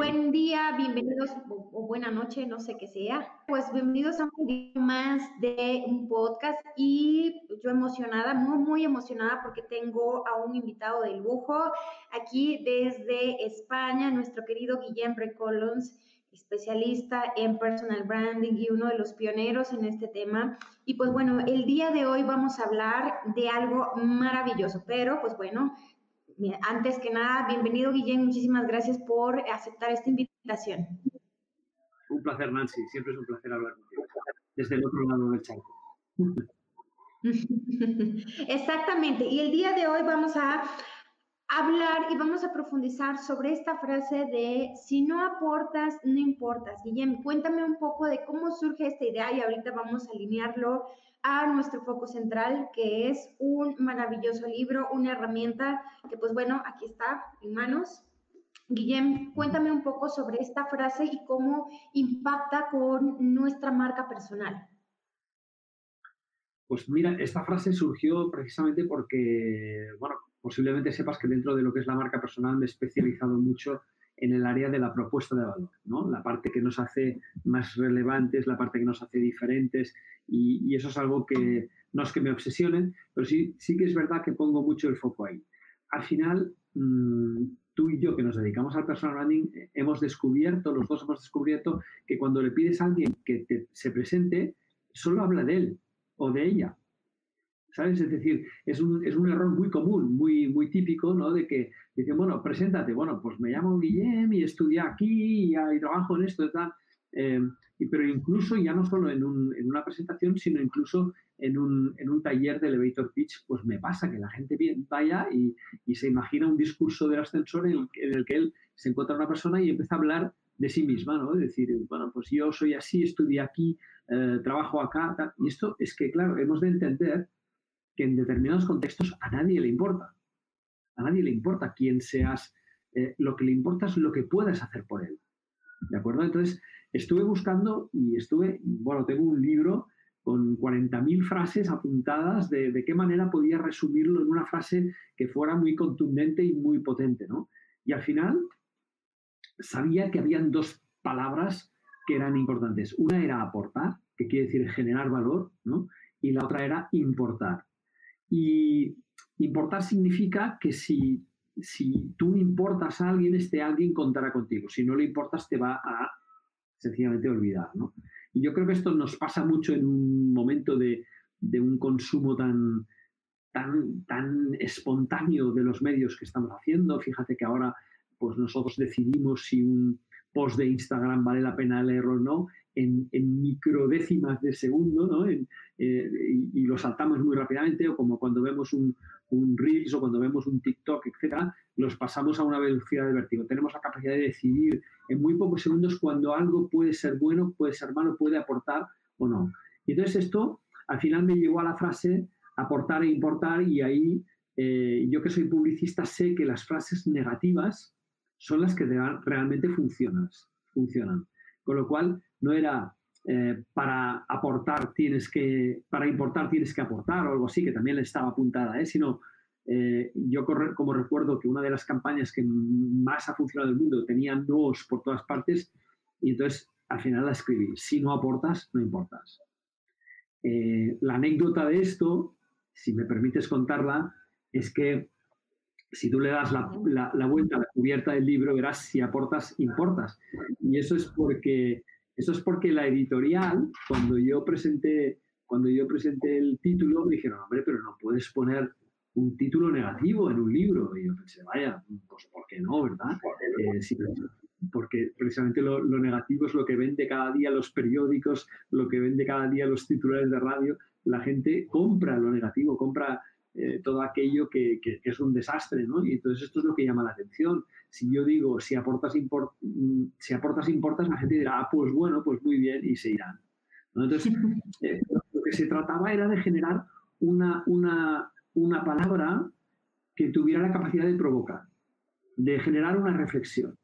Buen día, bienvenidos o, buena noche, no sé qué sea. Pues bienvenidos a un día más de un podcast y yo emocionada, muy, muy emocionada porque tengo a un invitado de lujo aquí desde España, nuestro querido Guillem Recolons, especialista en personal branding y uno de los pioneros en este tema. Y pues bueno, el día de hoy vamos a hablar de algo maravilloso, pero pues bueno, antes que nada, bienvenido Guillén, muchísimas gracias por aceptar esta invitación. Un placer, Nancy, siempre es un placer hablar contigo, desde el otro lado del charco. Exactamente, y el día de hoy vamos a hablar y vamos a profundizar sobre esta frase de si no aportas, no importas. Guillem, cuéntame un poco de cómo surge esta idea y ahorita vamos a alinearlo a nuestro foco central, que es un maravilloso libro, una herramienta que pues bueno, aquí está en manos. Guillem, cuéntame un poco sobre esta frase y cómo impacta con nuestra marca personal. Pues mira, esta frase surgió precisamente porque, bueno, posiblemente sepas que dentro de lo que es la marca personal me he especializado mucho en el área de la propuesta de valor, ¿no? La parte que nos hace más relevantes, la parte que nos hace diferentes y, eso es algo que no es que me obsesione, pero sí, sí que es verdad que pongo mucho el foco ahí. Al final, mm, tú y yo que nos dedicamos al personal branding, eh, hemos descubierto, los dos hemos descubierto que cuando le pides a alguien que se presente, solo habla de él o de ella. ¿Sabes? Es decir, es un, es un, error muy común, muy, muy típico, ¿no? De que dicen, bueno, preséntate, bueno, pues me llamo Guillem y estudié aquí y, trabajo en esto y tal. Eh, pero incluso ya no solo en, un, en, una presentación, sino incluso en un, en un, taller de elevator pitch, pues me pasa que la gente vaya y, y se imagina un discurso del ascensor en el, que él se encuentra una persona y empieza a hablar de sí misma, ¿no? Es decir, bueno, pues yo soy así, estudié aquí, eh, trabajo acá, y esto es que, claro, hemos de entender que en determinados contextos a nadie le importa. A nadie le importa quién seas, eh, lo que le importa es lo que puedas hacer por él. ¿De acuerdo? Entonces, estuve buscando y estuve, bueno, tengo un libro con 40.000 frases apuntadas de, de, qué manera podía resumirlo en una frase que fuera muy contundente y muy potente, ¿no? Y al final sabía que habían dos palabras que eran importantes. Una era aportar, que quiere decir generar valor, ¿no? Y la otra era importar. Y importar significa que si, si tú importas a alguien, este alguien contará contigo. Si no le importas, te va a sencillamente olvidar. ¿no? Y yo creo que esto nos pasa mucho en un momento de, de un consumo tan, tan, tan espontáneo de los medios que estamos haciendo. Fíjate que ahora pues nosotros decidimos si un post de Instagram vale la pena leerlo o no en, en microdécimas de segundo, ¿no? Eh, y, lo saltamos muy rápidamente, o como cuando vemos un, un Reels o cuando vemos un TikTok, etcétera, los pasamos a una velocidad de vértigo. Tenemos la capacidad de decidir en muy pocos segundos cuando algo puede ser bueno, puede ser malo, puede aportar o no. Y entonces esto al final me llevó a la frase aportar e importar y ahí eh, yo que soy publicista sé que las frases negativas son las que realmente funcionan. funcionan. Con lo cual, no era eh, para aportar tienes que, para importar tienes que aportar o algo así, que también le estaba apuntada, ¿eh? sino eh, yo como recuerdo que una de las campañas que más ha funcionado en el mundo tenía nos por todas partes y entonces al final la escribí, si no aportas, no importas. la anécdota de esto, si me permites contarla, es que si tú le das la, la, vuelta a la cubierta del libro, verás si aportas, importas. Y eso es porque, eso es porque la editorial, cuando yo presenté, cuando yo presenté el título, me dijeron, hombre, pero no puedes poner un título negativo en un libro. Y yo pensé, vaya, pues ¿por qué no, verdad? Eh, porque precisamente lo, lo, negativo es lo que vende cada día los periódicos, lo que vende cada día los titulares de radio. La gente compra lo negativo, compra eh, todo aquello que, que, es un desastre, ¿no? Y entonces esto es lo que llama la atención. Si yo digo, si aportas, mm, si aportas importas, la gente dirá, ah, pues bueno, pues muy bien, y se irán. Entonces, eh, lo que se trataba era de generar una, una, una palabra que tuviera la capacidad de provocar, de generar una reflexión,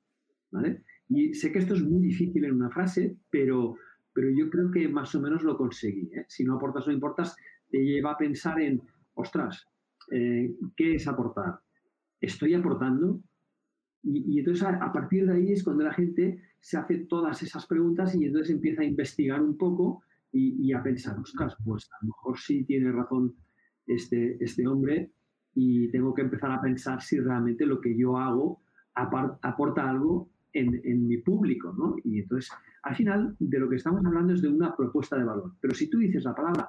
¿vale? Y sé que esto es muy difícil en una frase, pero, pero yo creo que más o menos lo conseguí. ¿eh? Si no aportas o importas, te lleva a pensar en ostras, eh, ¿qué es aportar? ¿Estoy aportando? Y, entonces a, partir de ahí es cuando la gente se hace todas esas preguntas y entonces empieza a investigar un poco y, a pensar, ostras, pues a lo mejor sí tiene razón este, este hombre y tengo que empezar a pensar si realmente lo que yo hago aporta algo en, en, mi público, ¿no? Y entonces, al final, de lo que estamos hablando es de una propuesta de valor. Pero si tú dices la palabra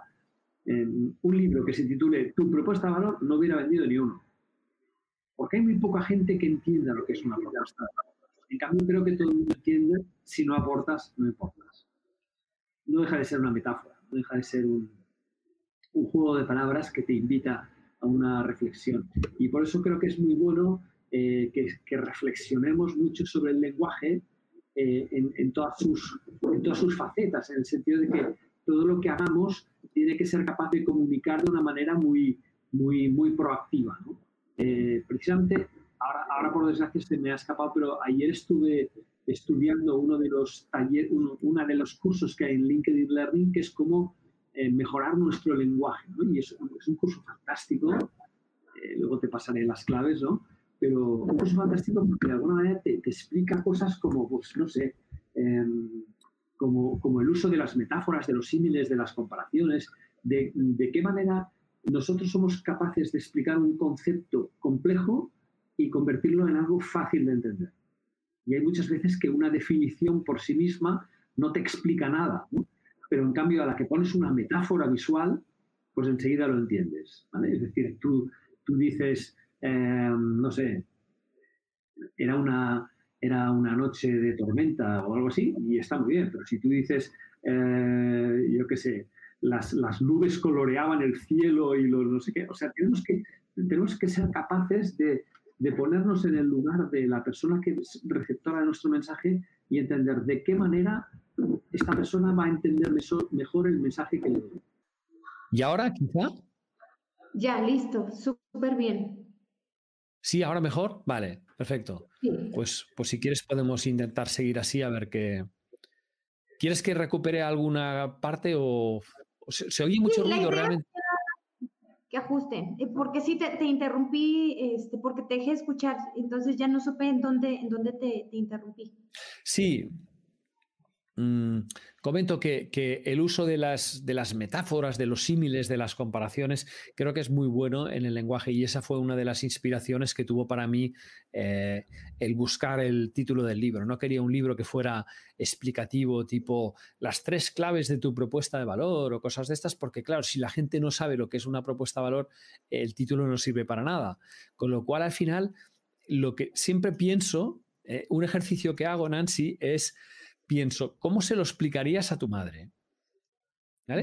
en un libro que se titule Tu propuesta de valor, no hubiera vendido ni uno. Porque hay muy poca gente que entienda lo que es una propuesta de valor. En cambio, creo que todo el mundo entiende, si no aportas, no importas. No deja de ser una metáfora, no deja de ser un, un juego de palabras que te invita a una reflexión. Y por eso creo que es muy bueno eh, que, reflexionemos mucho sobre el lenguaje eh, en, todas sus, en todas sus facetas, en el sentido de que todo lo que hagamos tiene que ser capaz de comunicar de una manera muy, muy, muy proactiva. Eh, precisamente, ahora, ahora por desgracia se me ha escapado, pero ayer estuve estudiando uno de los talleres, uno, de los cursos que hay en LinkedIn Learning, que es cómo eh, mejorar nuestro lenguaje. Y es, es, un curso fantástico, eh, luego te pasaré las claves, ¿no? Pero un curso fantástico porque de alguna manera te, te explica cosas como, pues, no sé, em, como, como, el uso de las metáforas, de los símiles, de las comparaciones, de, de qué manera nosotros somos capaces de explicar un concepto complejo y convertirlo en algo fácil de entender. Y hay muchas veces que una definición por sí misma no te explica nada. pero en cambio a la que pones una metáfora visual, pues enseguida lo entiendes. ¿vale? Es decir, tú, tú dices, em, no sé, era una, era una noche de tormenta o algo así, y está muy bien, pero si tú dices, eh, yo qué sé, las, las, nubes coloreaban el cielo y los no sé qué, o sea, tenemos que, tenemos que ser capaces de, de ponernos en el lugar de la persona que es receptora de nuestro mensaje y entender de qué manera esta persona va a entender mejor el mensaje que le doy. ¿Y ahora quizá? Ya, listo, súper bien. Sí, ahora mejor. Vale, perfecto. Pues, pues si quieres podemos intentar seguir así a ver qué. ¿Quieres que recupere alguna parte o, se, oye mucho ruido realmente? Que ajusten, eh, porque sí te, interrumpí, este, porque te dejé escuchar, entonces ya no supe en dónde, en dónde te, te interrumpí. Sí, Mm, comento que, el uso de las, de las, metáforas, de los símiles, de las comparaciones, creo que es muy bueno en el lenguaje y esa fue una de las inspiraciones que tuvo para mí eh, el buscar el título del libro. No quería un libro que fuera explicativo, tipo las tres claves de tu propuesta de valor o cosas de estas, porque claro, si la gente no sabe lo que es una propuesta de valor, el título no sirve para nada. Con lo cual, al final, lo que siempre pienso, eh, un ejercicio que hago, Nancy, es pienso, ¿cómo se lo explicarías a tu madre?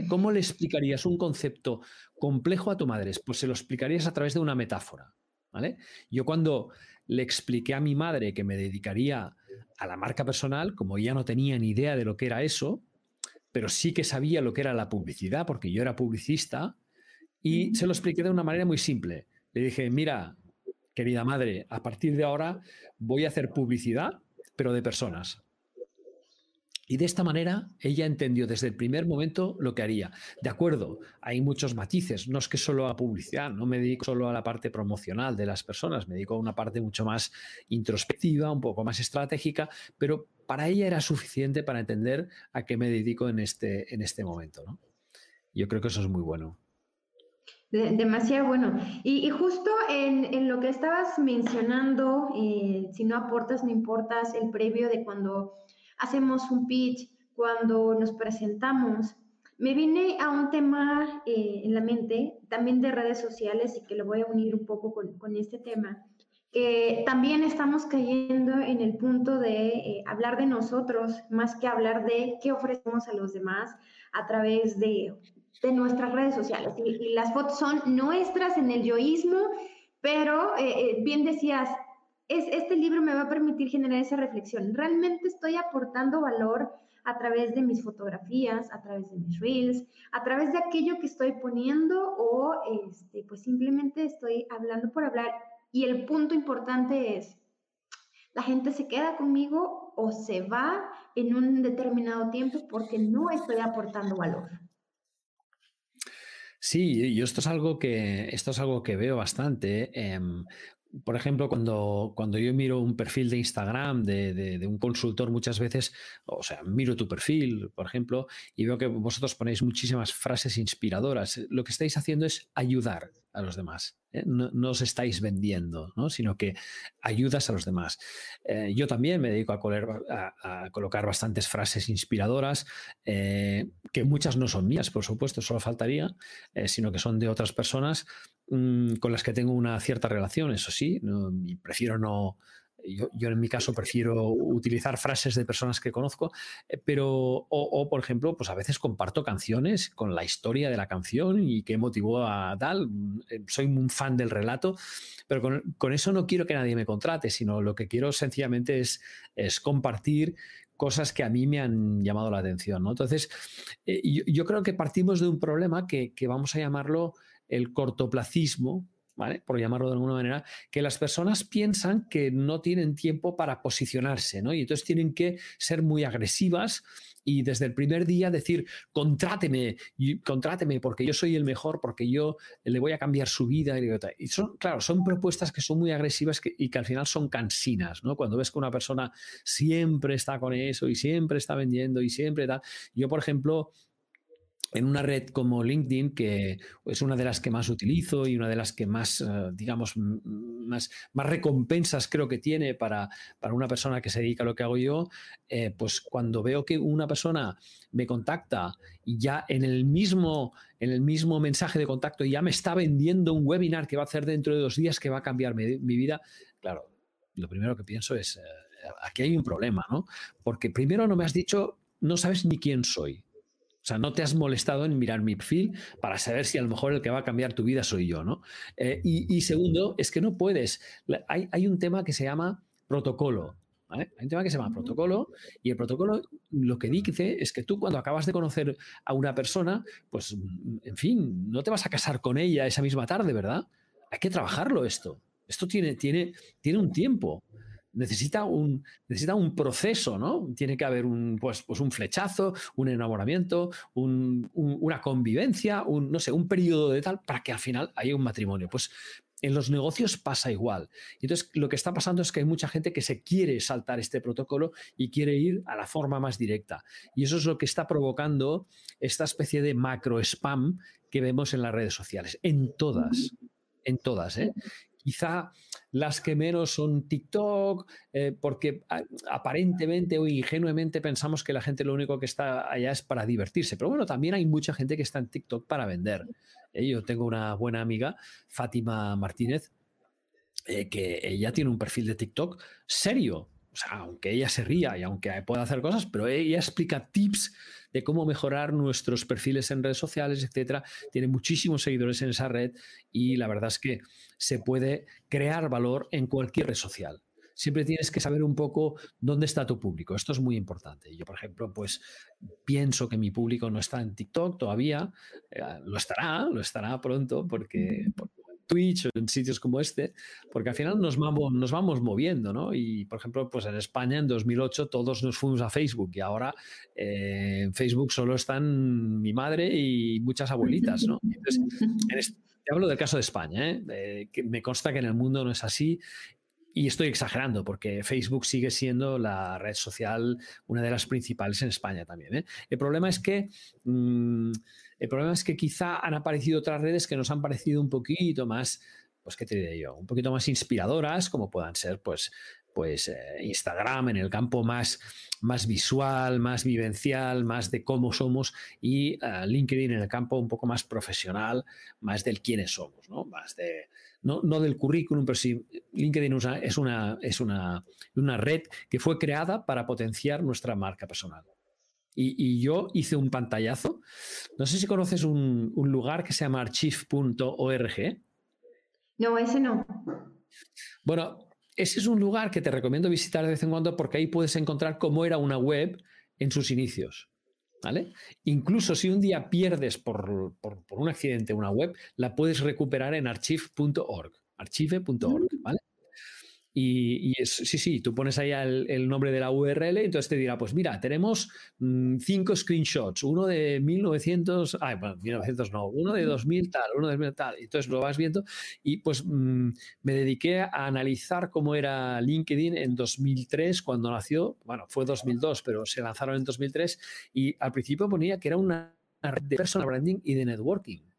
¿Cómo le explicarías un concepto complejo a tu madre? Pues se lo explicarías a través de una metáfora. ¿vale? Yo cuando le expliqué a mi madre que me dedicaría a la marca personal, como ella no tenía ni idea de lo que era eso, pero sí que sabía lo que era la publicidad, porque yo era publicista, y se lo expliqué de una manera muy simple. Le dije, mira, querida madre, a partir de ahora voy a hacer publicidad, pero de personas. Y de esta manera ella entendió desde el primer momento lo que haría. De acuerdo, hay muchos matices, no es que solo a publicidad, no me dedico solo a la parte promocional de las personas, me dedico a una parte mucho más introspectiva, un poco más estratégica, pero para ella era suficiente para entender a qué me dedico en este, en este momento. ¿no? Yo creo que eso es muy bueno. demasiado bueno. Y, justo en, lo que estabas mencionando, eh, si no aportas, no importas, el previo de cuando hacemos un pitch, cuando nos presentamos, me vine a un tema eh, en la mente, también de redes sociales, y que lo voy a unir un poco con, este tema, que también estamos cayendo en el punto de eh, hablar de nosotros, más que hablar de qué ofrecemos a los demás a través de, de nuestras redes sociales. Y, las fotos son nuestras en el yoísmo, pero eh, bien decías, es, este libro me va a permitir generar esa reflexión. ¿Realmente estoy aportando valor a través de mis fotografías, a través de mis reels, a través de aquello que estoy poniendo o este, pues simplemente estoy hablando por hablar? Y el punto importante es, la gente se queda conmigo o se va en un determinado tiempo porque no estoy aportando valor. Sí, yo esto es algo que, esto es algo que veo bastante. Em, por ejemplo, cuando, cuando yo miro un perfil de Instagram de, un consultor muchas veces, o sea, miro tu perfil, por ejemplo, y veo que vosotros ponéis muchísimas frases inspiradoras. Lo que estáis haciendo es ayudar a los demás. ¿eh? No, os estáis vendiendo, sino que ayudas a los demás. Eh, yo también me dedico a, colocar bastantes frases inspiradoras, eh, que muchas no son mías, por supuesto, solo faltaría, sino que son de otras personas mm, con las que tengo una cierta relación, eso sí, prefiero no, yo, en mi caso prefiero utilizar frases de personas que conozco, eh, pero, o, por ejemplo, pues a veces comparto canciones con la historia de la canción y qué motivó a tal. Eh, soy un fan del relato, pero con, eso no quiero que nadie me contrate, sino lo que quiero sencillamente es, es compartir cosas que a mí me han llamado la atención. ¿no? Entonces, eh, yo, creo que partimos de un problema que, que vamos a llamarlo el cortoplacismo, por llamarlo de alguna manera, que las personas piensan que no tienen tiempo para posicionarse, ¿no? Y entonces tienen que ser muy agresivas y desde el primer día decir, contráteme, contráteme porque yo soy el mejor, porque yo le voy a cambiar su vida. Y son, claro, son propuestas que son muy agresivas y que al final son cansinas, ¿no? Cuando ves que una persona siempre está con eso y siempre está vendiendo y siempre da. Yo, por ejemplo, en una red como LinkedIn, que es una de las que más utilizo y una de las que más, eh, digamos, más, más recompensas creo que tiene para, para, una persona que se dedica a lo que hago yo, eh, pues cuando veo que una persona me contacta y ya en el mismo, en el mismo mensaje de contacto ya me está vendiendo un webinar que va a hacer dentro de dos días que va a cambiar mi, vida, claro, lo primero que pienso es, eh, aquí hay un problema, ¿no? Porque primero no me has dicho, no sabes ni quién soy. O sea, no te has molestado en mirar mi perfil para saber si a lo mejor el que va a cambiar tu vida soy yo, ¿no? Eh, y, segundo, es que no puedes. Hay, un tema que se llama protocolo. Hay un tema que se llama protocolo y el protocolo lo que dice es que tú cuando acabas de conocer a una persona, pues, en fin, no te vas a casar con ella esa misma tarde, ¿verdad? Hay que trabajarlo esto. Esto tiene, tiene, tiene un tiempo necesita un, necesita un proceso, ¿no? Tiene que haber un, pues, pues un flechazo, un enamoramiento, una convivencia, un, no sé, un periodo de tal para que al final haya un matrimonio. Pues en los negocios pasa igual. Entonces, lo que está pasando es que hay mucha gente que se quiere saltar este protocolo y quiere ir a la forma más directa. Y eso es lo que está provocando esta especie de macro spam que vemos en las redes sociales, en todas, en todas. ¿eh? Quizá las que menos son TikTok, eh, porque aparentemente o ingenuamente pensamos que la gente lo único que está allá es para divertirse. Pero bueno, también hay mucha gente que está en TikTok para vender. Eh, yo tengo una buena amiga, Fátima Martínez, eh, que ella tiene un perfil de TikTok serio. O sea, aunque ella se ría y aunque pueda hacer cosas, pero ella explica tips de cómo mejorar nuestros perfiles en redes sociales, etcétera. Tiene muchísimos seguidores en esa red y la verdad es que se puede crear valor en cualquier red social siempre tienes que saber un poco dónde está tu público. Esto es muy importante. Yo, por ejemplo, pues pienso que mi público no está en TikTok todavía. Eh, lo estará, lo estará pronto porque, Twitch o en sitios como este, porque al final nos vamos, nos vamos moviendo, ¿no? Y, por ejemplo, pues en España en 2008 todos nos fuimos a Facebook y ahora eh, en Facebook solo están mi madre y muchas abuelitas, ¿no? Entonces, te hablo del caso de España, ¿eh? ¿eh? que me consta que en el mundo no es así y estoy exagerando porque Facebook sigue siendo la red social una de las principales en España también. ¿eh? El problema es que mm, el problema es que quizá han aparecido otras redes que nos han parecido un poquito más, pues qué te diré yo, un poquito más inspiradoras, como puedan ser, pues, pues eh, Instagram en el campo más, más visual, más vivencial, más de cómo somos y eh, LinkedIn en el campo un poco más profesional, más del quiénes somos, ¿no? Más de, no, del currículum, pero sí, LinkedIn es, una, es una, una red que fue creada para potenciar nuestra marca personal. Y, yo hice un pantallazo. No sé si conoces un, un lugar que se llama archive.org. No, ese no. Bueno, ese es un lugar que te recomiendo visitar de vez en cuando porque ahí puedes encontrar cómo era una web en sus inicios. ¿Vale? Incluso si un día pierdes por, un accidente una web, la puedes recuperar en archive.org, archive.org, mm. ¿vale? Y, sí, sí, tú pones ahí el, nombre de la URL, entonces te dirá, pues mira, tenemos mm, cinco screenshots, uno de 1900, ay, bueno, 1900 no, uno de 2000 tal, uno de 2000 tal. Entonces lo vas viendo y pues mm, me dediqué a analizar cómo era LinkedIn en 2003 cuando nació, bueno, fue 2002, pero se lanzaron en 2003 y al principio ponía que era una red de personal branding y de networking.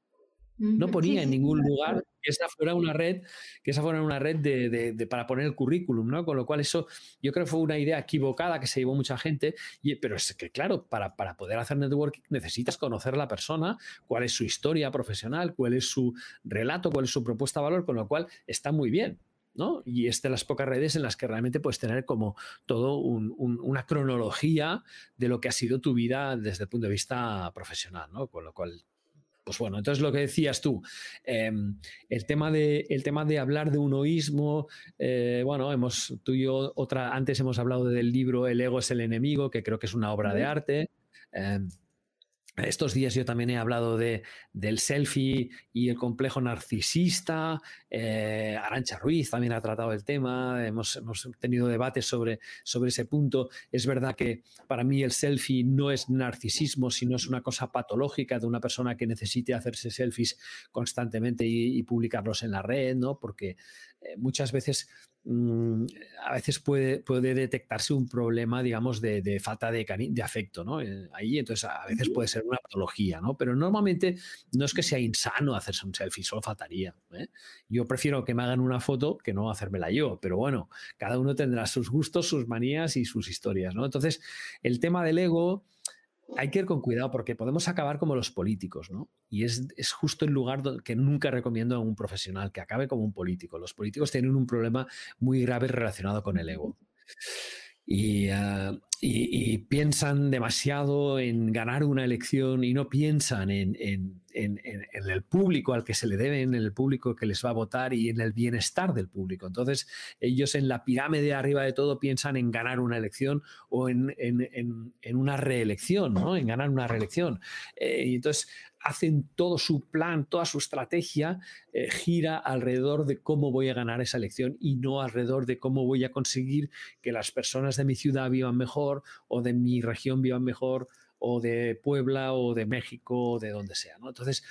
No ponía en ningún lugar que esa fuera una red, que esa fuera una red de, para poner el currículum, ¿no? Con lo cual eso yo creo que fue una idea equivocada que se llevó mucha gente, y, pero es que claro, para, para poder hacer networking necesitas conocer a la persona, cuál es su historia profesional, cuál es su relato, cuál es su propuesta de valor, con lo cual está muy bien. ¿no? Y es de las pocas redes en las que realmente puedes tener como todo una cronología de lo que ha sido tu vida desde el punto de vista profesional, ¿no? Con lo cual pues bueno, entonces lo que decías tú, em, el, tema de, el tema de hablar de unoísmo, eh, bueno, hemos, tú y yo otra, antes hemos hablado del libro El ego es el enemigo, que creo que es una obra de arte. Em, estos días yo también he hablado de, del selfie y el complejo narcisista. Eh, Arancha Ruiz también ha tratado el tema. Hemos, hemos, tenido debates sobre, sobre ese punto. Es verdad que para mí el selfie no es narcisismo, sino es una cosa patológica de una persona que necesite hacerse selfies constantemente y, y publicarlos en la red, ¿no? Porque muchas veces Mm, a veces puede, puede detectarse un problema, digamos, de, falta de, de, afecto, ¿no? Eh, ahí, entonces, a veces puede ser una patología, ¿no? Pero normalmente no es que sea insano hacerse un selfie, solo faltaría. ¿eh? Yo prefiero que me hagan una foto que no hacérmela yo, pero bueno, cada uno tendrá sus gustos, sus manías y sus historias, ¿no? Entonces, el tema del ego hay que ir con cuidado porque podemos acabar como los políticos, ¿no? Y es, justo el lugar que nunca recomiendo a un profesional, que acabe como un político. Los políticos tienen un problema muy grave relacionado con el ego. Y, ah, piensan demasiado en ganar una elección y no piensan en, en, en, en, el público al que se le debe, en el público que les va a votar y en el bienestar del público. Entonces, ellos en la pirámide arriba de todo piensan en ganar una elección o en, una reelección, ¿no? en ganar una reelección. Eh, y entonces, hacen todo su plan, toda su estrategia eh, gira alrededor de cómo voy a ganar esa elección y no alrededor de cómo voy a conseguir que las personas de mi ciudad vivan mejor o de mi región vivan mejor o de Puebla o de México o de donde sea. ¿no? Entonces,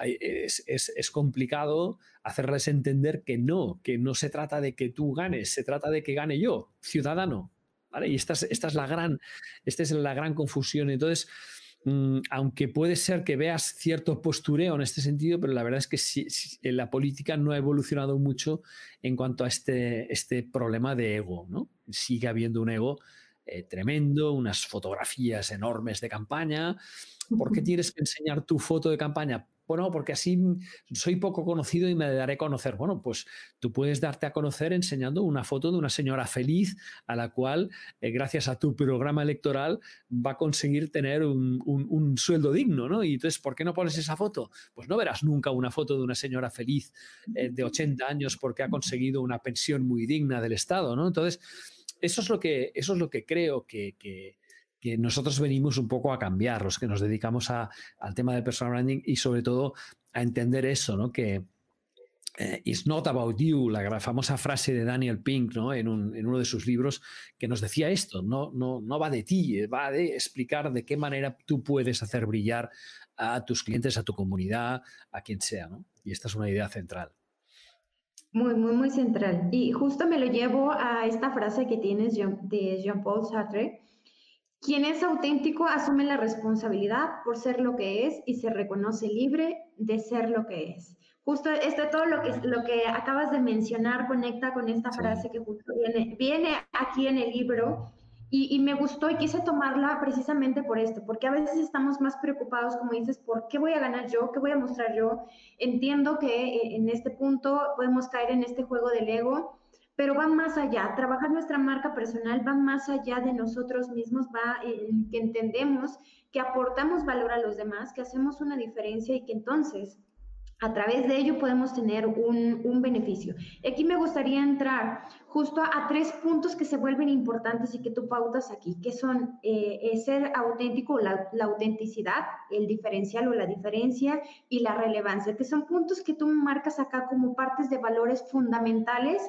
es, complicado hacerles entender que no, que no se trata de que tú ganes, se trata de que gane yo, ciudadano. ¿vale? Y esta es, la, gran, esta es la gran confusión. Entonces, Mm, aunque puede ser que veas cierto postureo en este sentido, pero la verdad es que la política no ha evolucionado mucho en cuanto a este, este problema de ego, ¿no? Sigue habiendo un ego eh, tremendo, unas fotografías enormes de campaña. ¿Por qué tienes que enseñar tu foto de campaña? Bueno, porque así soy poco conocido y me daré a conocer. Bueno, pues tú puedes darte a conocer enseñando una foto de una señora feliz a la cual, eh, gracias a tu programa electoral, va a conseguir tener un, sueldo digno, ¿no? Y entonces, ¿por qué no pones esa foto? Pues no verás nunca una foto de una señora feliz eh, de 80 años porque ha conseguido una pensión muy digna del Estado, ¿no? Entonces, eso es lo que, eso es lo que creo que que nosotros venimos un poco a cambiar, los que nos dedicamos al tema del personal branding y sobre todo a entender eso, ¿no? Que eh, it's not about you, la famosa frase de Daniel Pink, ¿no? En, uno de sus libros, que nos decía esto, no, no, no va de ti, va de explicar de qué manera tú puedes hacer brillar a tus clientes, a tu comunidad, a quien sea, ¿no? Y esta es una idea central. Muy, muy, muy central. Y justo me lo llevo a esta frase que tienes de Jean-Paul Sartre, quien es auténtico asume la responsabilidad por ser lo que es y se reconoce libre de ser lo que es. Justo esto, todo lo que, lo que acabas de mencionar conecta con esta frase que justo viene, viene aquí en el libro y, me gustó y quise tomarla precisamente por esto, porque a veces estamos más preocupados, como dices, por qué voy a ganar yo, qué voy a mostrar yo. Entiendo que eh, en este punto podemos caer en este juego del ego, pero va más allá. Trabajar nuestra marca personal va más allá de nosotros mismos, va en que entendemos que aportamos valor a los demás, que hacemos una diferencia y que entonces a través de ello podemos tener un, beneficio. Aquí me gustaría entrar justo a tres puntos que se vuelven importantes y que tú pautas aquí, que son eh, ser auténtico, la, la, autenticidad, el diferencial o la diferencia y la relevancia, que son puntos que tú marcas acá como partes de valores fundamentales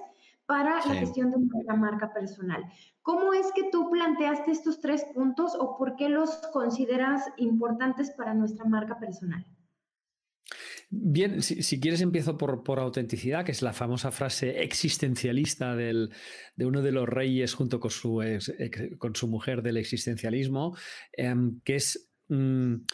para la gestión de una marca personal. ¿Cómo es que tú planteaste estos tres puntos o por qué los consideras importantes para nuestra marca personal? Bien, si, quieres empiezo por, autenticidad, que es la famosa frase existencialista de uno de los reyes junto con su, con su mujer del existencialismo, em, que es... Mm,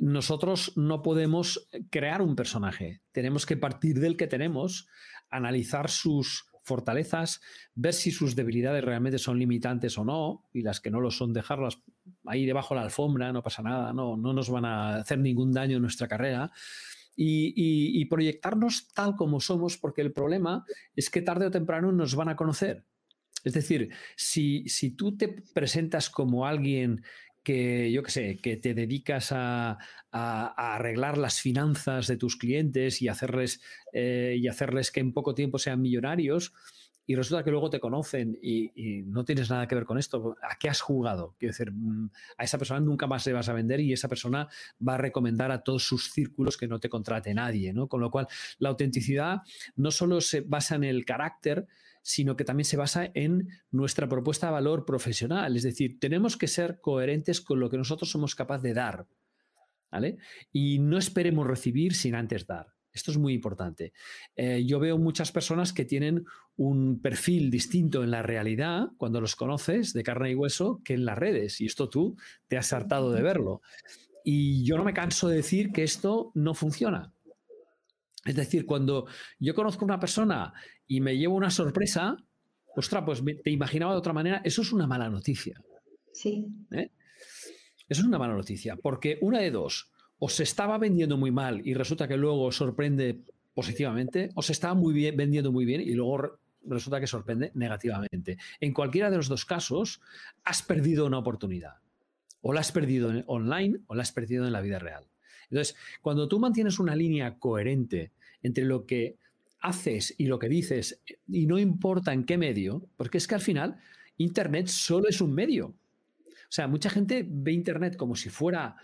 nosotros no podemos crear un personaje, tenemos que partir del que tenemos, analizar sus fortalezas, ver si sus debilidades realmente son limitantes o no, y las que no lo son, dejarlas ahí debajo de la alfombra, no pasa nada, no, no nos van a hacer ningún daño en nuestra carrera. Y, proyectarnos tal como somos, porque el problema es que tarde o temprano nos van a conocer. Es decir, si, si tú te presentas como alguien que, yo qué sé, que te dedicas a, arreglar las finanzas de tus clientes y hacerles, eh, y hacerles que en poco tiempo sean millonarios, y resulta que luego te conocen y, no tienes nada que ver con esto, ¿a qué has jugado? Quiero decir, mm, a esa persona nunca más le vas a vender y esa persona va a recomendar a todos sus círculos que no te contrate nadie, ¿no? Con lo cual, la autenticidad no solo se basa en el carácter, sino que también se basa en nuestra propuesta de valor profesional. Es decir, tenemos que ser coherentes con lo que nosotros somos capaces de dar. ¿vale? Y no esperemos recibir sin antes dar. Esto es muy importante. Eh, yo veo muchas personas que tienen un perfil distinto en la realidad, cuando los conoces, de carne y hueso, que en las redes. Y esto tú te has hartado de verlo. Y yo no me canso de decir que esto no funciona. Es decir, cuando yo conozco a una persona y me llevo una sorpresa, ostras, pues te imaginaba de otra manera, eso es una mala noticia. Sí. ¿Eh? Eso es una mala noticia, porque una de dos, o se estaba vendiendo muy mal y resulta que luego sorprende positivamente, o se estaba muy bien, vendiendo muy bien y luego resulta que sorprende negativamente. En cualquiera de los dos casos, has perdido una oportunidad. O la has perdido online o la has perdido en la vida real. Entonces, cuando tú mantienes una línea coherente entre lo que haces y lo que dices, y no importa en qué medio, porque es que al final Internet solo es un medio. O sea, mucha gente ve Internet como si fuera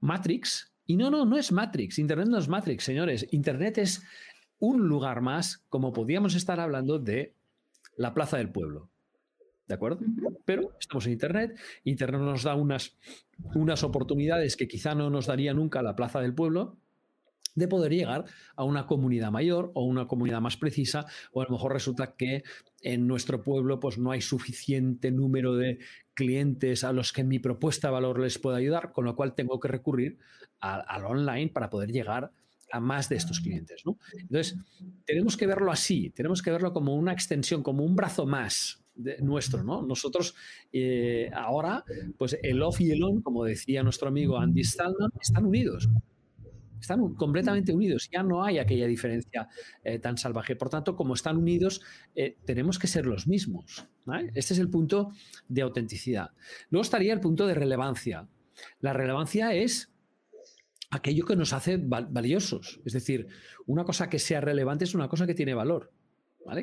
Matrix, y no, no, no es Matrix. Internet no es Matrix, señores. Internet es un lugar más, como podíamos estar hablando de la Plaza del Pueblo. ¿De acuerdo? Pero estamos en Internet. Internet nos da unas, unas oportunidades que quizá no nos daría nunca la Plaza del Pueblo de poder llegar a una comunidad mayor o una comunidad más precisa, o a lo mejor resulta que en nuestro pueblo pues no hay suficiente número de clientes a los que mi propuesta de valor les pueda ayudar, con lo cual tengo que recurrir al online para poder llegar a más de estos clientes. Entonces, tenemos que verlo así, tenemos que verlo como una extensión, como un brazo más de nuestro, ¿no? Nosotros eh, ahora, pues el off y el on, como decía nuestro amigo Andy Stallman, están unidos. Están completamente unidos, ya no hay aquella diferencia eh, tan salvaje. Por tanto, como están unidos, eh, tenemos que ser los mismos. Este es el punto de autenticidad. Luego estaría el punto de relevancia. La relevancia es aquello que nos hace valiosos. Es decir, una cosa que sea relevante es una cosa que tiene valor.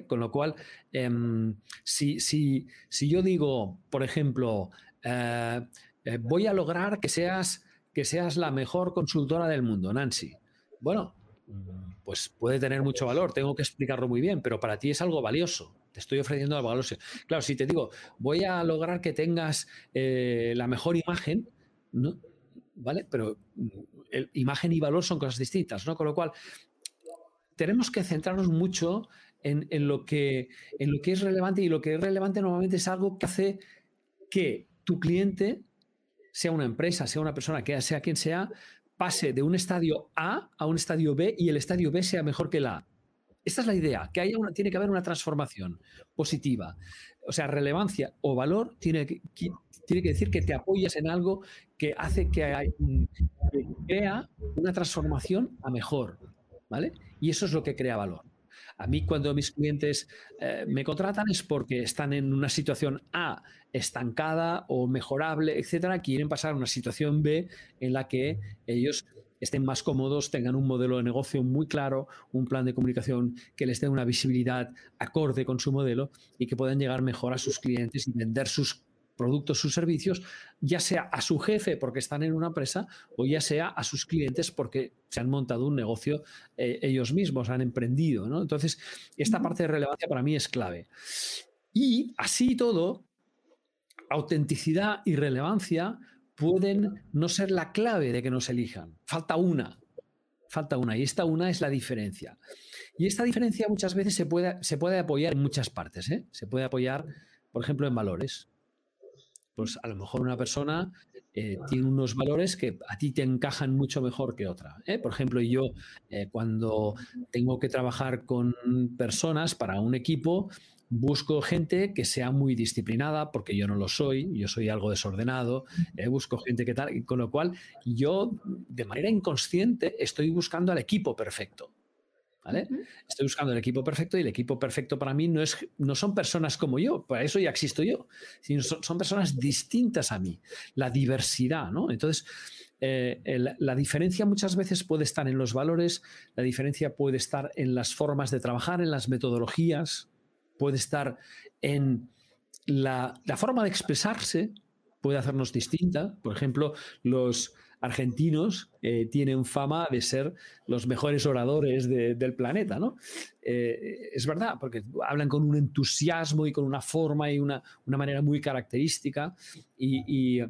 Con lo cual, em, si, si, yo digo, por ejemplo, eh, voy a lograr que seas que seas la mejor consultora del mundo, Nancy. Bueno, pues puede tener mucho valor, tengo que explicarlo muy bien, pero para ti es algo valioso. Te estoy ofreciendo algo valioso. Claro, si te digo, voy a lograr que tengas eh, la mejor imagen, ¿no? ¿vale? Pero mm, imagen y valor son cosas distintas, ¿no? Con lo cual, tenemos que centrarnos mucho en, lo que, en lo que es relevante y lo que es relevante normalmente es algo que hace que tu cliente sea una empresa, sea una persona, que sea quien sea, pase de un estadio A a un estadio B y el estadio B sea mejor que el A. Esta es la idea, que haya una, tiene que haber una transformación positiva. O sea, relevancia o valor tiene que, tiene que decir que te apoyas en algo que hace que, hay, que crea una transformación a mejor. ¿Vale? Y eso es lo que crea valor. A mí cuando mis clientes eh, me contratan es porque están en una situación A estancada o mejorable, etcétera, quieren pasar a una situación B en la que ellos estén más cómodos, tengan un modelo de negocio muy claro, un plan de comunicación que les dé una visibilidad acorde con su modelo y que puedan llegar mejor a sus clientes y vender sus productos, sus servicios, ya sea a su jefe porque están en una empresa o ya sea a sus clientes porque se han montado un negocio eh, ellos mismos, han emprendido. ¿no? Entonces, esta parte de relevancia para mí es clave. Y así todo, autenticidad y relevancia pueden no ser la clave de que nos elijan. Falta una. Falta una. Y esta una es la diferencia. Y esta diferencia muchas veces se puede, se puede apoyar en muchas partes. ¿eh? Se puede apoyar, por ejemplo, en valores. Pues a lo mejor una persona eh, tiene unos valores que a ti te encajan mucho mejor que otra. ¿eh? Por ejemplo, yo cuando tengo que trabajar con personas para un equipo, busco gente que sea muy disciplinada, porque yo no lo soy, yo soy algo desordenado, eh, busco gente que tal, y con lo cual yo de manera inconsciente estoy buscando al equipo perfecto. ¿Vale? Estoy buscando el equipo perfecto y el equipo perfecto para mí no, es, no son personas como yo, para eso ya existo yo, sino son, personas distintas a mí, la diversidad, ¿no? Entonces, eh, la diferencia muchas veces puede estar en los valores, la diferencia puede estar en las formas de trabajar, en las metodologías, puede estar en la, forma de expresarse, puede hacernos distinta. Por ejemplo, los argentinos eh, tienen fama de ser los mejores oradores del planeta, ¿no? Eh, es verdad, porque hablan con un entusiasmo y con una forma y una, manera muy característica y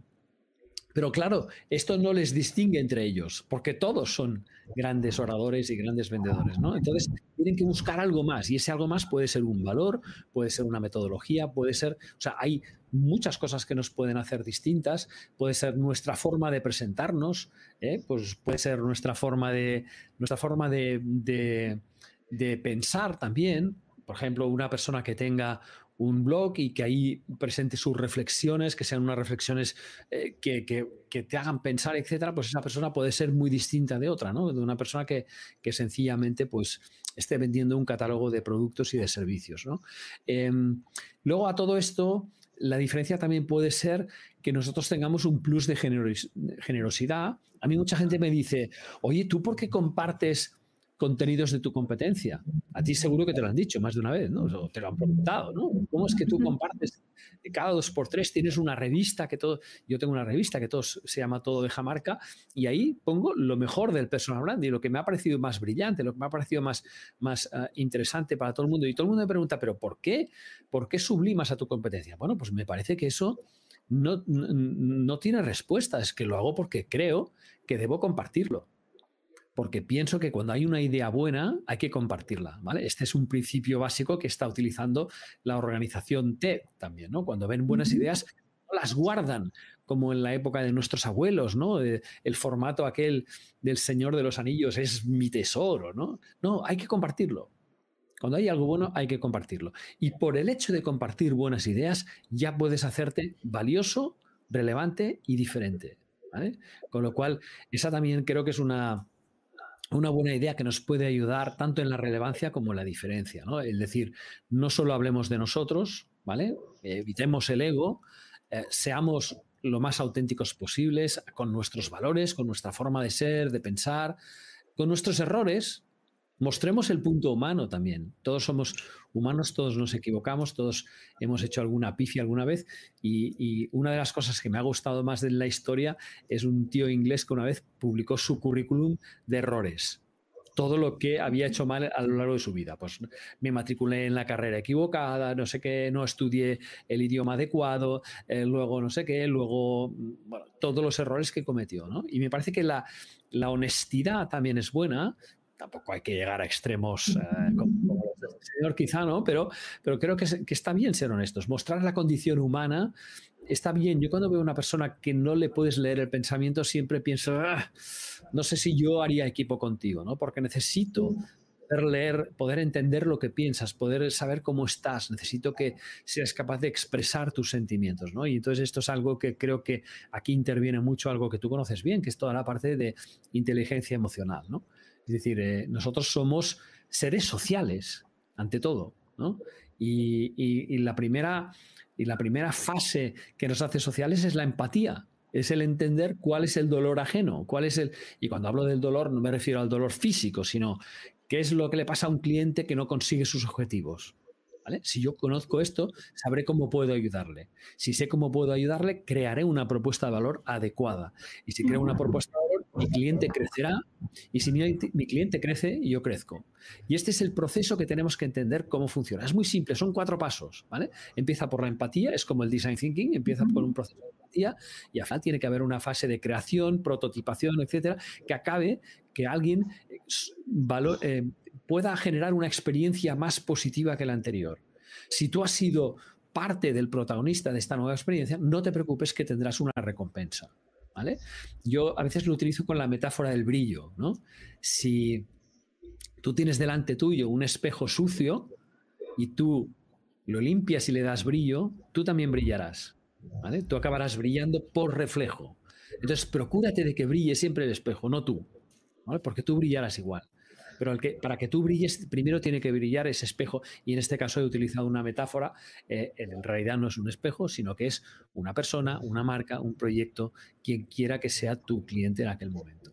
pero claro, esto no les distingue entre ellos, porque todos son grandes oradores y grandes vendedores, ¿no? Entonces, tienen que buscar algo más, y ese algo más puede ser un valor, puede ser una metodología, puede ser, o sea, hay muchas cosas que nos pueden hacer distintas, puede ser nuestra forma de presentarnos, ¿eh? pues puede ser nuestra forma de, nuestra forma de, de pensar también, por ejemplo, una persona que tenga un blog y que ahí presente sus reflexiones, que sean unas reflexiones eh, que, te hagan pensar, etcétera, pues esa persona puede ser muy distinta de otra, ¿no? De una persona que, sencillamente pues esté vendiendo un catálogo de productos y de servicios. Em, luego a todo esto, la diferencia también puede ser que nosotros tengamos un plus de generosidad. A mí mucha gente me dice, oye, ¿tú por qué compartes contenidos de tu competencia. A ti seguro que te lo han dicho más de una vez, ¿no? O te lo han preguntado, ¿no? ¿Cómo es que tú compartes? Cada dos por tres tienes una revista que todo, yo tengo una revista que todos se llama Todo de Jamarca y ahí pongo lo mejor del personal branding, lo que me ha parecido más brillante, lo que me ha parecido más, más ah, interesante para todo el mundo. Y todo el mundo me pregunta, ¿pero por qué? ¿Por qué sublimas a tu competencia? Bueno, pues me parece que eso no, no tiene respuesta, es que lo hago porque creo que debo compartirlo porque pienso que cuando hay una idea buena hay que compartirla, ¿vale? Este es un principio básico que está utilizando la organización T también, ¿no? Cuando ven buenas ideas, no las guardan como en la época de nuestros abuelos, ¿no? El formato aquel del Señor de los Anillos es mi tesoro, ¿no? No, hay que compartirlo. Cuando hay algo bueno, hay que compartirlo. Y por el hecho de compartir buenas ideas, ya puedes hacerte valioso, relevante y diferente. ¿vale? Con lo cual, esa también creo que es una, una buena idea que nos puede ayudar tanto en la relevancia como en la diferencia. ¿no? Es decir, no solo hablemos de nosotros, ¿vale? Evitemos el ego, eh, seamos lo más auténticos posibles con nuestros valores, con nuestra forma de ser, de pensar, con nuestros errores, mostremos el punto humano también. Todos somos humanos, todos nos equivocamos, todos hemos hecho alguna pifia alguna vez. Y, una de las cosas que me ha gustado más de la historia es un tío inglés que una vez publicó su currículum de errores. Todo lo que había hecho mal a lo largo de su vida. Pues me matriculé en la carrera equivocada, no sé qué, no estudié el idioma adecuado, eh, luego no sé qué, luego bueno, todos los errores que cometió. ¿no? Y me parece que la honestidad también es buena, tampoco hay que llegar a extremos eh, como, los del señor, quizá, ¿no? Pero, pero creo que, está bien ser honestos. Mostrar la condición humana está bien. Yo cuando veo a una persona que no le puedes leer el pensamiento, siempre pienso, ah, no sé si yo haría equipo contigo, ¿no? Porque necesito poder leer, poder entender lo que piensas, poder saber cómo estás. Necesito que seas capaz de expresar tus sentimientos, ¿no? Y entonces esto es algo que creo que aquí interviene mucho algo que tú conoces bien, que es toda la parte de inteligencia emocional, ¿no? Es decir, eh, nosotros somos seres sociales, ante todo, ¿no? Y, la primera, y la primera fase que nos hace sociales es la empatía, es el entender cuál es el dolor ajeno, cuál es el... Y cuando hablo del dolor no me refiero al dolor físico, sino qué es lo que le pasa a un cliente que no consigue sus objetivos. Si yo conozco esto, sabré cómo puedo ayudarle. Si sé cómo puedo ayudarle, crearé una propuesta de valor adecuada. Y si creo una propuesta de mi cliente crecerá. Y si mi, mi cliente crece, yo crezco. Y este es el proceso que tenemos que entender cómo funciona. Es muy simple, son cuatro pasos. ¿vale? Empieza por la empatía, es como el design thinking, empieza por un proceso de empatía y al final tiene que haber una fase de creación, prototipación, etcétera, que acabe que alguien eh, valor, eh, pueda generar una experiencia más positiva que la anterior. Si tú has sido parte del protagonista de esta nueva experiencia, no te preocupes que tendrás una recompensa. ¿Vale? Yo a veces lo utilizo con la metáfora del brillo. ¿no? Si tú tienes delante tuyo un espejo sucio y tú lo limpias y le das brillo, tú también brillarás. Tú acabarás brillando por reflejo. Entonces, procúrate de que brille siempre el espejo, no tú, porque tú brillarás igual. Pero que, para que tú brilles, primero tiene que brillar ese espejo. Y en este caso he utilizado una metáfora. Eh, en realidad no es un espejo, sino que es una persona, una marca, un proyecto, quien quiera que sea tu cliente en aquel momento.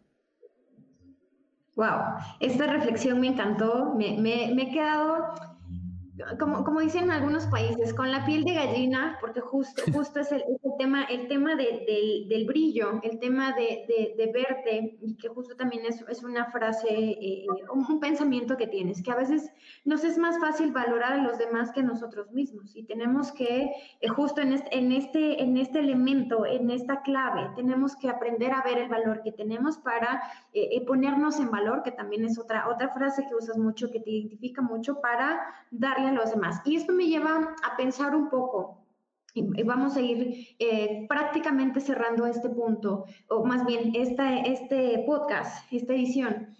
Wow, esta reflexión me encantó. Me he quedado como, como dicen en algunos países, con la piel de gallina, porque justo, justo es el, tema, el tema del brillo, el tema de, de, verte, y que justo también es, es una frase, eh, un, pensamiento que tienes, que a veces nos es más fácil valorar a los demás que nosotros mismos, y tenemos que, eh, justo en este, en, este, en este elemento, en esta clave, tenemos que aprender a ver el valor que tenemos para eh, ponernos en valor, que también es otra, otra frase que usas mucho, que te identifica mucho, para darle los demás. Y esto me lleva a pensar un poco, y vamos a ir eh, prácticamente cerrando este punto, o más bien esta, este podcast, esta edición,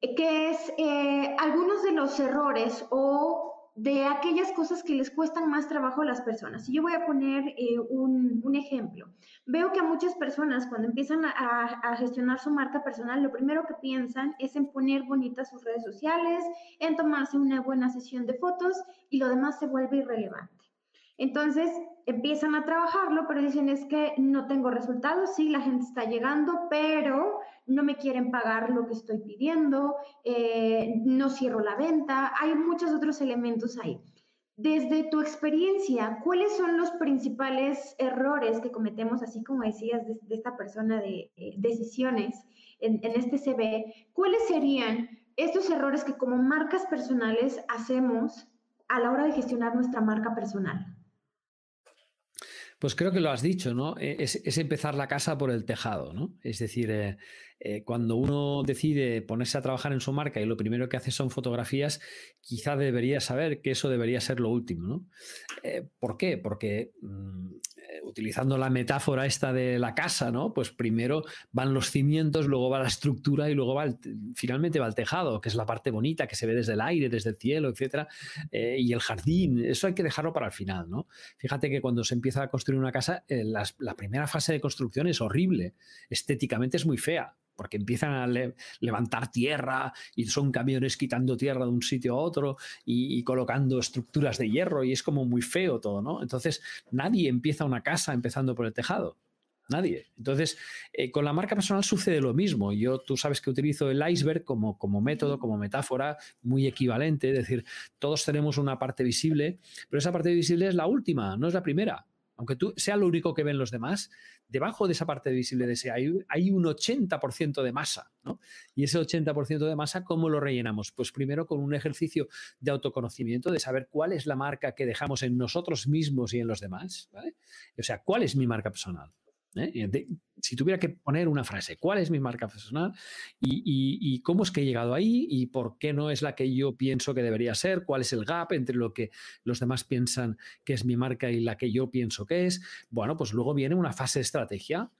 que es eh, algunos de los errores o de aquellas cosas que les cuestan más trabajo a las personas. Y yo voy a poner eh, un, un, ejemplo. Veo que a muchas personas cuando empiezan a, a, gestionar su marca personal, lo primero que piensan es en poner bonitas sus redes sociales, en tomarse una buena sesión de fotos y lo demás se vuelve irrelevante. Entonces empiezan a trabajarlo, pero dicen es que no tengo resultados, sí, la gente está llegando, pero no me quieren pagar lo que estoy pidiendo, eh, no cierro la venta, hay muchos otros elementos ahí. Desde tu experiencia, ¿cuáles son los principales errores que cometemos, así como decías, de, esta persona de eh, decisiones en, en este CV? ¿Cuáles serían estos errores que como marcas personales hacemos a la hora de gestionar nuestra marca personal? Pues creo que lo has dicho, ¿no? E, es, empezar la casa por el tejado, ¿no? Es decir, eh, eh, cuando uno decide ponerse a trabajar en su marca y lo primero que hace son fotografías, quizá debería saber que eso debería ser lo último, ¿no? Eh, ¿Por qué? Porque mm, utilizando la metáfora esta de la casa, ¿no? Pues primero van los cimientos, luego va la estructura y luego va finalmente va el tejado, que es la parte bonita que se ve desde el aire, desde el cielo, etcétera, y el jardín. Eso hay que dejarlo para el final, ¿no? Fíjate que cuando se empieza a construir una casa, la primera fase de construcción es horrible, estéticamente es muy fea porque empiezan a levantar tierra y son camiones quitando tierra de un sitio a otro y, colocando estructuras de hierro y es como muy feo todo, ¿no? Entonces nadie empieza una casa empezando por el tejado. Nadie. Entonces, eh, con la marca personal sucede lo mismo. Yo, tú sabes que utilizo el iceberg como, como método, como metáfora, muy equivalente. Es decir, todos tenemos una parte visible, pero esa parte visible es la última, no es la primera aunque tú sea lo único que ven los demás, debajo de esa parte visible de ese hay, un 80% de masa, ¿no? Y ese 80% de masa, ¿cómo lo rellenamos? Pues primero con un ejercicio de autoconocimiento, de saber cuál es la marca que dejamos en nosotros mismos y en los demás, ¿vale? O sea, ¿cuál es mi marca personal? ¿Eh? si tuviera que poner una frase, ¿cuál es mi marca personal? Y, cómo es que he llegado ahí? ¿Y por qué no es la que yo pienso que debería ser? ¿Cuál es el gap entre lo que los demás piensan que es mi marca y la que yo pienso que es? Bueno, pues luego viene una fase de estrategia.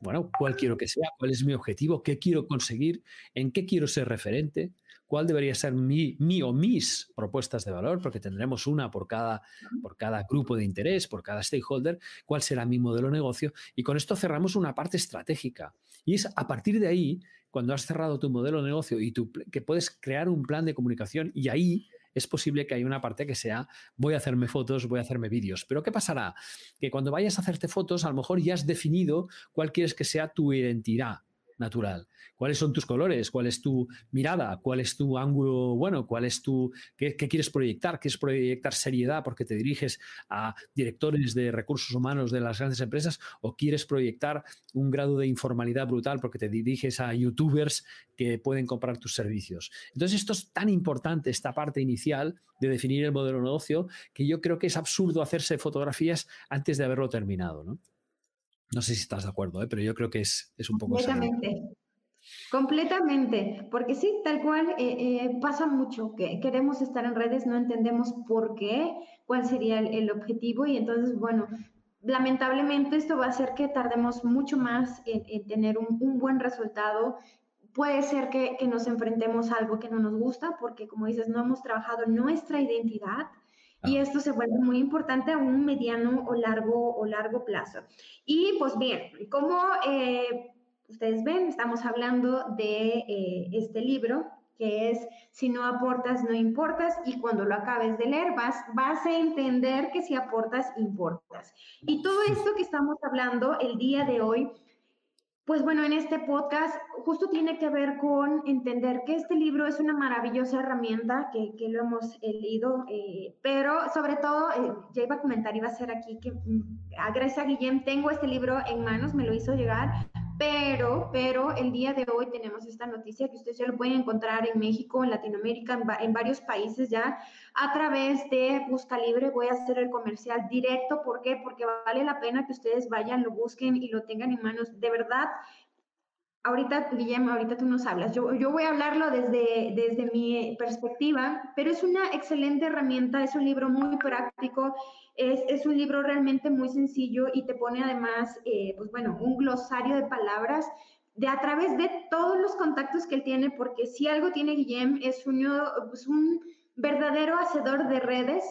Bueno, ¿cuál quiero que sea? ¿Cuál es mi objetivo? ¿Qué quiero conseguir? ¿En qué quiero ser referente? Cuál debería ser mi, o mis propuestas de valor, porque tendremos una por cada, por cada grupo de interés, por cada stakeholder, cuál será mi modelo de negocio. Y con esto cerramos una parte estratégica. Y es a partir de ahí, cuando has cerrado tu modelo de negocio y tu, que puedes crear un plan de comunicación y ahí es posible que haya una parte que sea voy a hacerme fotos, voy a hacerme vídeos. Pero ¿qué pasará? Que cuando vayas a hacerte fotos, a lo mejor ya has definido cuál quieres que sea tu identidad natural. ¿Cuáles son tus colores? ¿Cuál es tu mirada? ¿Cuál es tu ángulo? Bueno, ¿cuál es tu. ¿Qué, quieres proyectar? ¿Quieres proyectar seriedad porque te diriges a directores de recursos humanos de las grandes empresas? ¿O quieres proyectar un grado de informalidad brutal porque te diriges a youtubers que pueden comprar tus servicios? Entonces, esto es tan importante, esta parte inicial de definir el modelo de negocio, que yo creo que es absurdo hacerse fotografías antes de haberlo terminado. ¿no? No sé si estás de acuerdo, ¿eh? pero yo creo que es, es un poco... Completamente. Completamente, porque sí, tal cual eh, eh, pasa mucho, que queremos estar en redes, no entendemos por qué, cuál sería el, objetivo y entonces, bueno, lamentablemente esto va a hacer que tardemos mucho más en, tener un, un, buen resultado. Puede ser que, que, nos enfrentemos a algo que no nos gusta, porque como dices, no hemos trabajado nuestra identidad, y ah. esto se vuelve muy importante a un mediano o largo, o largo plazo. Y pues bien, como eh, ustedes ven, estamos hablando de eh, este libro que es Si no aportas, no importas, y cuando lo acabes de leer vas, vas a entender que si aportas, importas. Y todo esto que estamos hablando el día de hoy pues bueno, en este podcast justo tiene que ver con entender que este libro es una maravillosa herramienta que, que lo hemos leído, eh, pero sobre todo, eh, ya iba a comentar, iba a ser aquí que mm, a Guillem tengo este libro en manos, me lo hizo llegar, pero, pero el día de hoy tenemos esta noticia que ustedes ya lo pueden encontrar en México, en Latinoamérica, en, varios países ya, a través de Busca Libre. Voy a hacer el comercial directo. ¿Por qué? Porque vale la pena que ustedes vayan, lo busquen y lo tengan en manos. De verdad, ahorita, Guillermo, ahorita tú nos hablas. Yo, yo voy a hablarlo desde, desde mi perspectiva, pero es una excelente herramienta, es un libro muy práctico, es, es un libro realmente muy sencillo y te pone además, eh, pues bueno, un glosario de palabras de a través de todos los contactos que él tiene, porque si algo tiene Guillem es un, pues un verdadero hacedor de redes,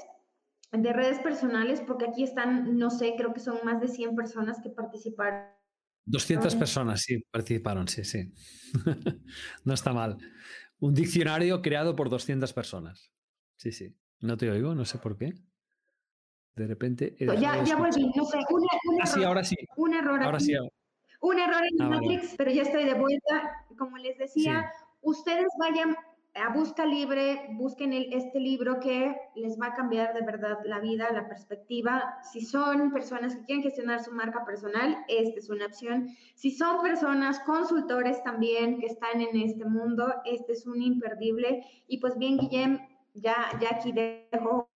de redes personales, porque aquí están, no sé, creo que son más de 100 personas que participaron 200 personas, sí, participaron, sí, sí. no está mal. Un diccionario creado por 200 personas. Sí, sí. No te oigo, no sé por qué. De repente. Ya, ya volví, no sé. Un, ah, sí, ahora sí. Un error. Ahora sí. Un error en ah, Matrix, pero ya estoy de vuelta. Como les decía, ustedes vayan a Busca Libre, busquen este libro que les va a cambiar de verdad la vida, la perspectiva. Si son personas que quieren gestionar su marca personal, esta es una opción. Si son personas consultores también que están en este mundo, este es un imperdible. Y pues bien, Guillem, ya, ya aquí dejo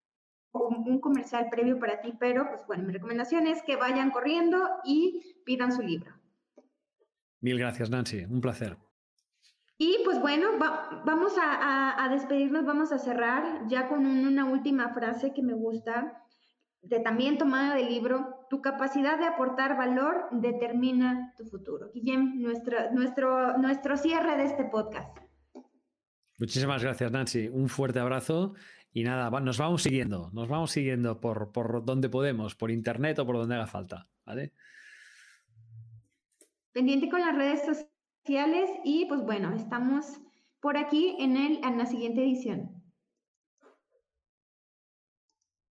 un, comercial previo para ti, pero pues bueno, mi recomendación es que vayan corriendo y pidan su libro. Mil gracias, Nancy. Un placer. Y pues bueno, vamos a, despedirnos, vamos a cerrar ya con una última frase que me gusta, de también tomada del libro, tu capacidad de aportar valor determina tu futuro. Guillem, nuestro, nuestro, nuestro cierre de este podcast. Muchísimas gracias, Nancy. Un fuerte abrazo y nada, nos vamos siguiendo, nos vamos siguiendo por, por donde podemos, por internet o por donde haga falta. ¿vale? Pendiente con las redes y pues bueno, estamos por aquí en, el, en la siguiente edición.